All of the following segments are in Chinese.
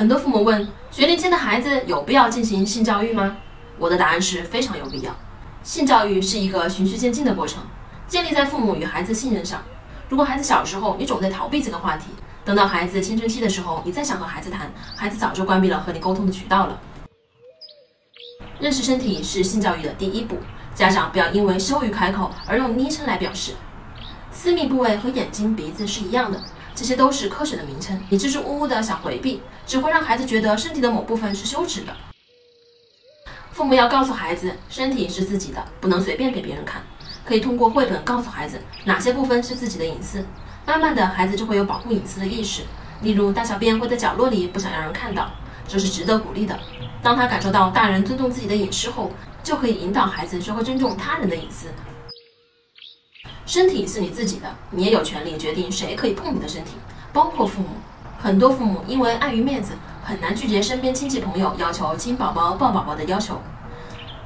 很多父母问：学龄前的孩子有必要进行性教育吗？我的答案是非常有必要。性教育是一个循序渐进的过程，建立在父母与孩子信任上。如果孩子小时候你总在逃避这个话题，等到孩子青春期的时候，你再想和孩子谈，孩子早就关闭了和你沟通的渠道了。认识身体是性教育的第一步，家长不要因为羞于开口而用昵称来表示。私密部位和眼睛、鼻子是一样的，这些都是科学的名称。你支支吾吾的想回避，只会让孩子觉得身体的某部分是羞耻的。父母要告诉孩子，身体是自己的，不能随便给别人看。可以通过绘本告诉孩子哪些部分是自己的隐私。慢慢的，孩子就会有保护隐私的意识。例如，大小便会在角落里，不想让人看到，这是值得鼓励的。当他感受到大人尊重自己的隐私后，就可以引导孩子学会尊重他人的隐私。身体是你自己的，你也有权利决定谁可以碰你的身体，包括父母。很多父母因为碍于面子，很难拒绝身边亲戚朋友要求亲宝宝、抱宝宝的要求，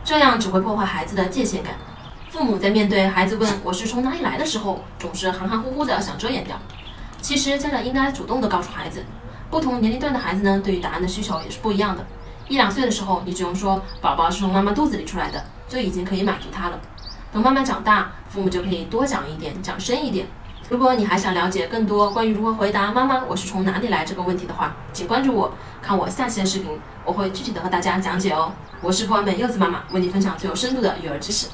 这样只会破坏孩子的界限感。父母在面对孩子问我是从哪里来的时候，总是含含糊糊的想遮掩掉。其实家长应该主动的告诉孩子，不同年龄段的孩子呢，对于答案的需求也是不一样的。一两岁的时候，你只用说宝宝是从妈妈肚子里出来的，就已经可以满足他了。等慢慢长大，父母就可以多讲一点，讲深一点。如果你还想了解更多关于如何回答“妈妈，我是从哪里来”这个问题的话，请关注我，看我下期的视频，我会具体的和大家讲解哦。我是不完美柚子妈妈，为你分享最有深度的育儿知识。